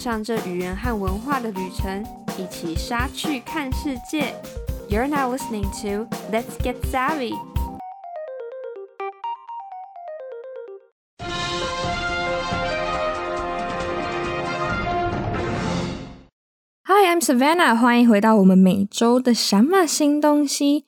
上这语言和文化的旅程，一起杀去看世界。You're now listening to Let's Get Savvy. Hi, I'm Savannah，欢迎回到我们每周的什么新东西。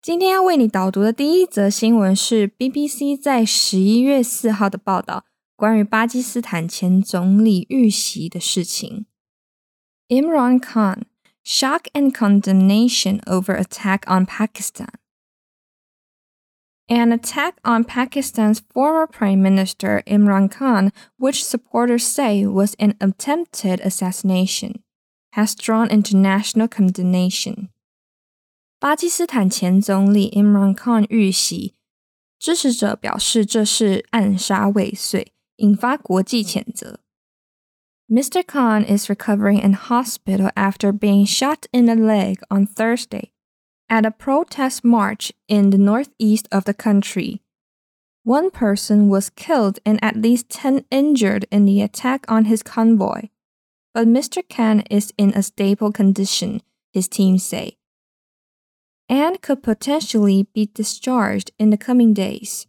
今天要为你导读的第一则新闻是 BBC 在十一月四号的报道，关于巴基斯坦前总理遇袭的事情。Imran Khan shock and condemnation over attack on Pakistan. An attack on Pakistan's former Prime Minister Imran Khan, which supporters say was an attempted assassination, has drawn international condemnation. 巴基斯坦前总理 Imran Khan 遇袭，支持者表示这是暗杀未遂， 引发国际谴责。Mr. Khan is recovering in hospital after being shot in the leg on Thursday at a protest march in the northeast of the country. One person was killed and at least 10 injured in the attack on his convoy. But Mr. Khan is in a stable condition, his team say, and could potentially be discharged in the coming days.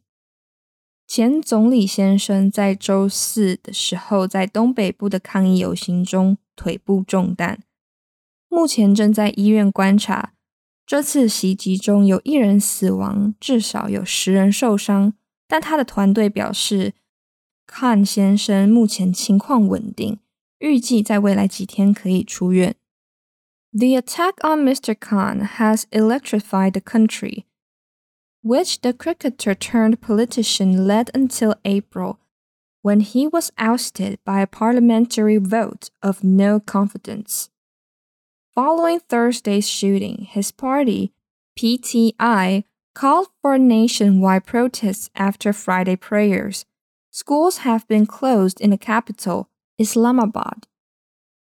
前总理先生在周四的时候，在东北部的抗议游行中腿部中弹，目前正在医院观察。这次袭击中有一人死亡，至少有十人受伤，但他的团队表示康先生目前情况稳定，预计在未来几天可以出院。The attack on Mr. Khan has electrified the country. which the cricketer turned politician led until April, when he was ousted by a parliamentary vote of no confidence. Following Thursday's shooting, his party, PTI, called for nationwide protests after Friday prayers. Schools have been closed in the capital, Islamabad.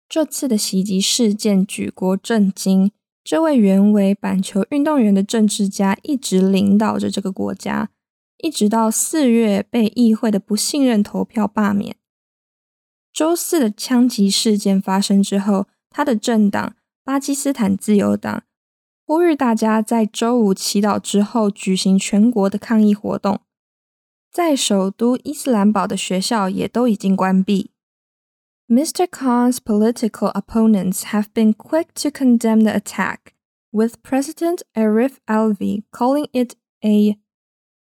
这次的袭击事件举国震惊， 这位原为板球运动员的政治家一直领导着这个国家，一直到四月被议会的不信任投票罢免。周四的枪击事件发生之后，他的政党巴基斯坦自由党呼吁大家在周五祈祷之后举行全国的抗议活动。在首都伊斯兰堡的学校也都已经关闭。Mr. Khan's political opponents have been quick to condemn the attack, with President Arif Alvi calling it a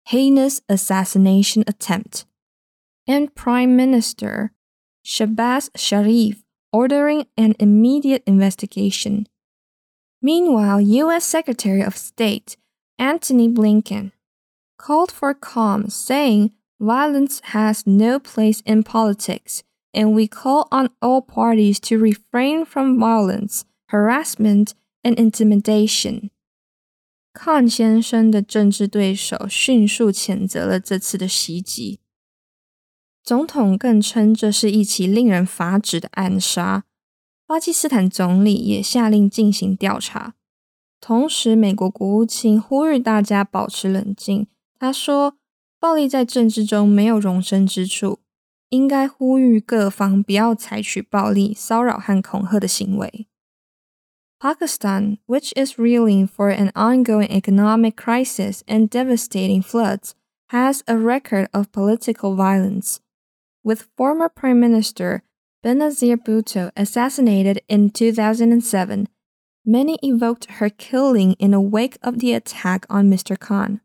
heinous assassination attempt, and Prime Minister Shehbaz Sharif ordering an immediate investigation. Meanwhile, U.S. Secretary of State Antony Blinken called for calm, saying violence has no place in politics and we call on all parties to refrain from violence, harassment, and intimidation. 康先生的政治对手迅速谴责了这次的袭击，总统更称这是一起令人发指的暗杀。巴基斯坦总理也下令进行调查，同时，美国国务卿呼吁大家保持冷静。他说：“暴力在政治中没有容身之处。”应该呼吁各方不要采取暴力、骚扰和恐吓的行为。Pakistan, which is reeling for an ongoing economic crisis and devastating floods, has a record of political violence. With former Prime Minister Benazir Bhutto assassinated in 2007, many evoked her killing in the wake of the attack on Mr. Khan.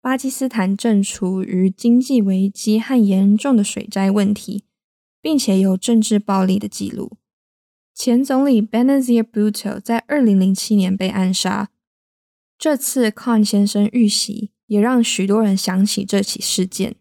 巴基斯坦正处于经济危机和严重的水灾问题，并且有政治暴力的记录。前总理 Benazir Bhutto 在二零零七年被暗杀。这次 Khan 先生遇袭，也让许多人想起这起事件。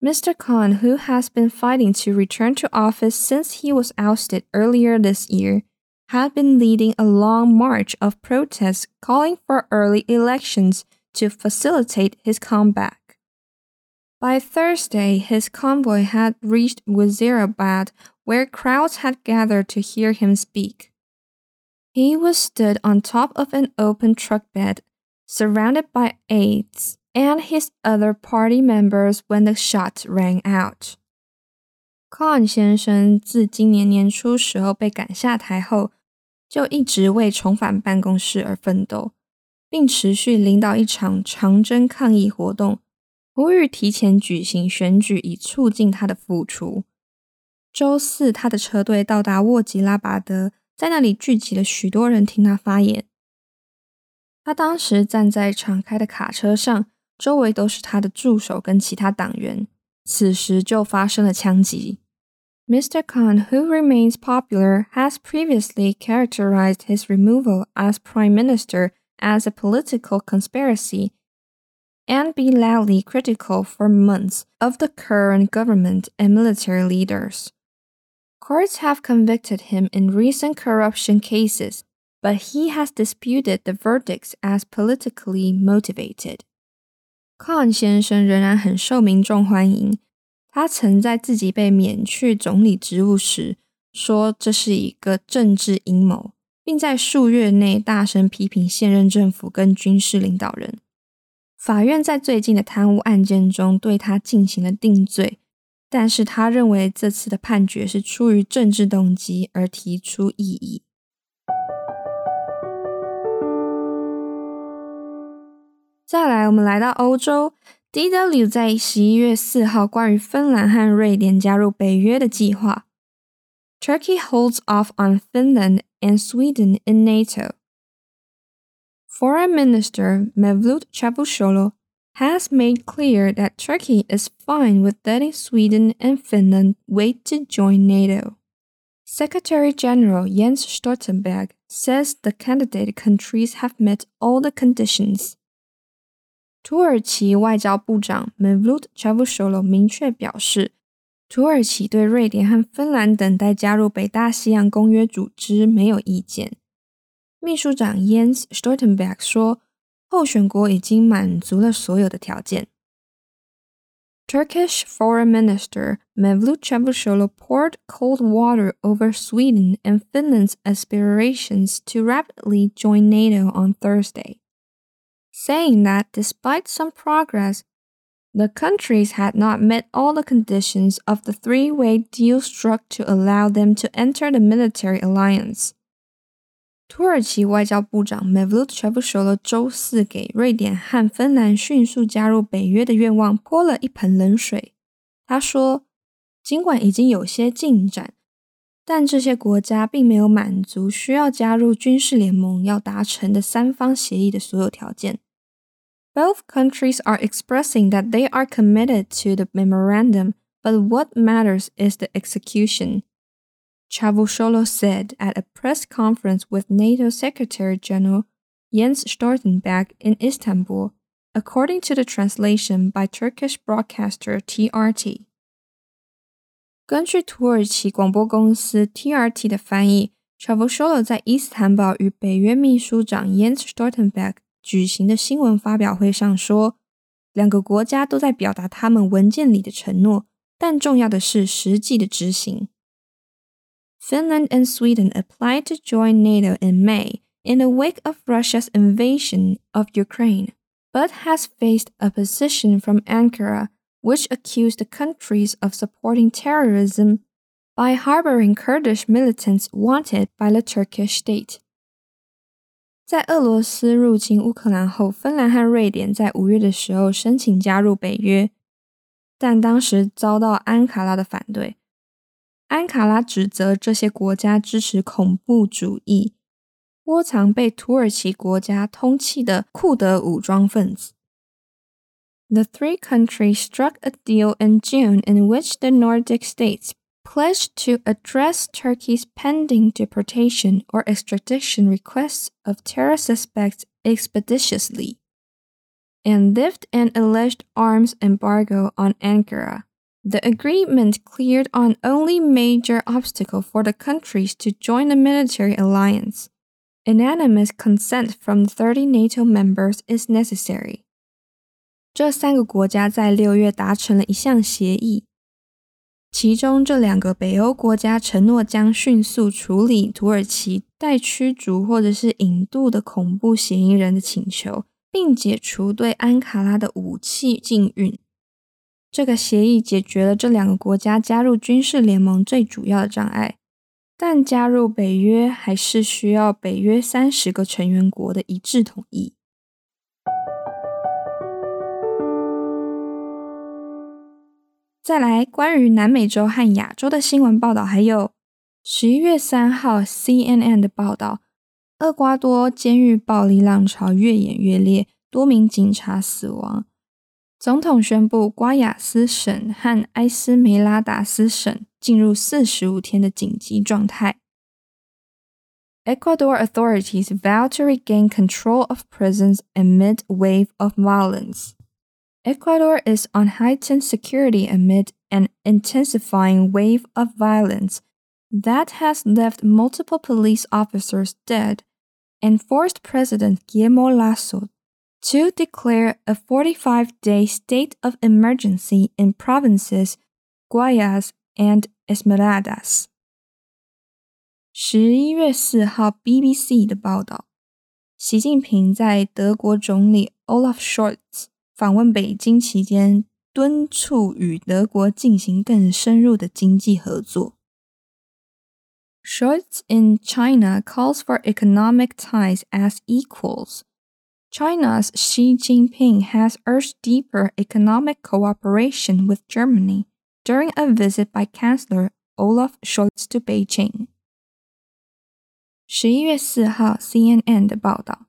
Mr. Khan, who has been fighting to return to office since he was ousted earlier this year, had been leading a long march of protests calling for early elections to facilitate his comeback. By Thursday, his convoy had reached Wazirabad, where crowds had gathered to hear him speak. He was stood on top of an open truck bed, surrounded by aides and his other party members when the shots rang out. Khan 先生自今年年初时候被赶下台后，就一直为重返办公室而奋斗， 并持续领导一场长征抗议活动，呼吁提前举行选举以促进他的复出。周四，他的车队到达沃吉拉巴德，在那里聚集了许多人听他发言。他当时站在敞开的卡车上，周围都是他的助手跟其他党员。此时就发生了枪击。Mr. Khan, who remains popular, has previously characterized his removal as Prime Minister as a political conspiracy and been loudly critical for months of the current government and military leaders. Courts have convicted him in recent corruption cases, but he has disputed the verdicts as politically motivated. Khan 先生仍然很受民众欢迎，他曾在自己被免去总理职务时说这是一个政治阴谋， 并在数月内大声批评现任政府跟军事领导人。法院在最近的贪污案件中对他进行了定罪，但是他认为这次的判决是出于政治动机而提出异议。再来，我们来到欧洲。D.W. 在十一月四号关于芬兰和瑞典加入北约的计划。Turkey holds off on Finland and Sweden in NATO. Foreign Minister Mevlut Cavusoglu has made clear that Turkey is fine with letting Sweden and Finland wait to join NATO. Secretary General Jens Stoltenberg says the candidate countries have met all the conditions. 土耳其外交部长 Mevlut Cavusoglu 明确表示， 土耳其对瑞典和芬兰等待加入北大西洋公约组织没有意见。秘书长 Jens Stoltenberg 说，候选国已经满足了所有的条件。Turkish Foreign Minister Mevlut Cavusoglu poured cold water over Sweden and Finland's aspirations to rapidly join NATO on Thursday saying that despite some progress, the countries had not met all the conditions of the three way deal struck to allow them to enter the military alliance. 土耳其外交部长 Mevlut Cavusoglu 周四给瑞典和芬兰迅速加入北约的愿望泼了一盆冷水。他说，尽管已经有些进展，但这些国家并没有满足需要加入军事联盟要达成的三方协议的所有条件。 both countries are expressing that they are committed to the memorandum, but what matters is the execution. Çavuşoğlu said at a press conference with NATO Secretary General Jens Stoltenberg in Istanbul, according to the translation by Turkish broadcaster TRT. 根据土耳其广播公司 TRT 的翻译在伊斯坦堡与北约秘书长 Jens Stoltenberg 举行的新闻发表会上说，两个国家都在表达他们文件里的承诺，但重要的是实际的执行。Finland and Sweden applied to join NATO in May in the wake of Russia's invasion of Ukraine, but has faced opposition from Ankara, which accused the countries of supporting terrorism by harboring Kurdish militants wanted by the Turkish state. 在俄罗斯入侵乌克兰后，芬兰和瑞典在五月的时候申请加入北约，但当时遭到安卡拉的反对。安卡拉指责这些国家支持恐怖主义，窝藏被土耳其国家通缉的库德武装分子。The three countries struck a deal in June in which the Nordic states pledged to address Turkey's pending deportation or extradition requests of terror suspects expeditiously and lift an alleged arms embargo on Ankara. The agreement cleared on only major obstacle for the countries to join the military alliance. Unanimous consent from 30 NATO members is necessary. 这三个国家在六月达成了一项协议， 其中这两个北欧国家承诺将迅速处理土耳其待驱逐或者是引渡的恐怖嫌疑人的请求，并解除对安卡拉的武器禁运。这个协议解决了这两个国家加入军事联盟最主要的障碍，但加入北约还是需要北约三十个成员国的一致同意。再来，关于南美洲和亚洲的新闻报道，还有十一月三号 CNN 的报道：厄瓜多监狱暴力浪潮越演越烈，多名警察死亡。总统宣布瓜亚斯省和埃斯梅拉达斯省进入四十五天的紧急状态。Ecuador authorities vow to regain control of prisons amid wave of violence. Ecuador is on heightened security amid an intensifying wave of violence that has left multiple police officers dead and forced President Guillermo Lasso to declare a 45 day state of emergency in provinces Guayas and Esmeraldas. 十一月四号，BBC 的报道，习近平在德国总理 Olaf Scholz 访问北京期间，敦促与德国进行更深入的经济合作。Scholz in China calls for economic ties as equals China's Xi Jinping has urged deeper economic cooperation with Germany during a visit by Chancellor Olaf Scholz to Beijing. 十一月四号，CNN 的报道，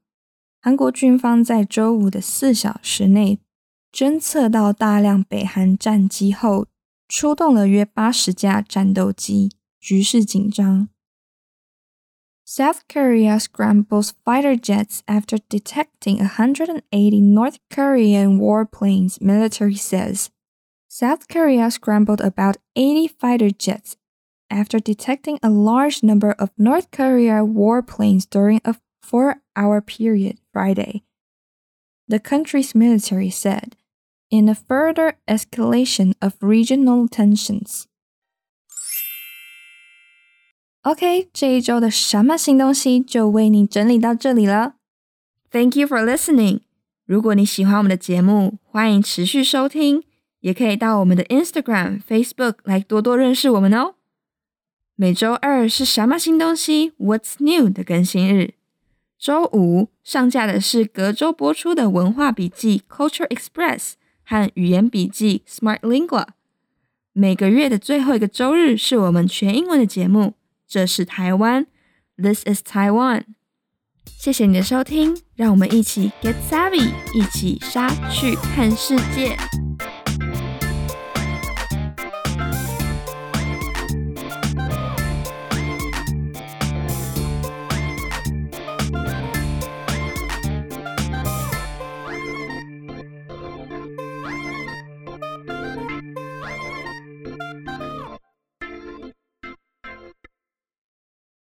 韩国军方在周五的四小时内侦测到大量北韩战机后，出动了约八十架战斗机，局势紧张。South Korea scrambles fighter jets after detecting 180 North Korean warplanes, military says. South Korea scrambled about 80 fighter jets after detecting a large number of North Korea warplanes during a four hour period Friday. The country's military said, in a further escalation of regional tensions. OK，这一周的什么新东西就为你整理到这里了。Thank you for listening。如果你喜欢我们的节目，欢迎持续收听，也可以到我们的 Instagram、Facebook 来多多认识我们哦。每周二是什么新东西 What's New 的更新日， 周五上架的是隔周播出的文化笔记 Culture Express 和语言笔记 Smart Lingua。每个月的最后一个周日是我们全英文的节目。这是台湾，This is Taiwan。谢谢你的收听，让我们一起 get savvy，一起杀去看世界。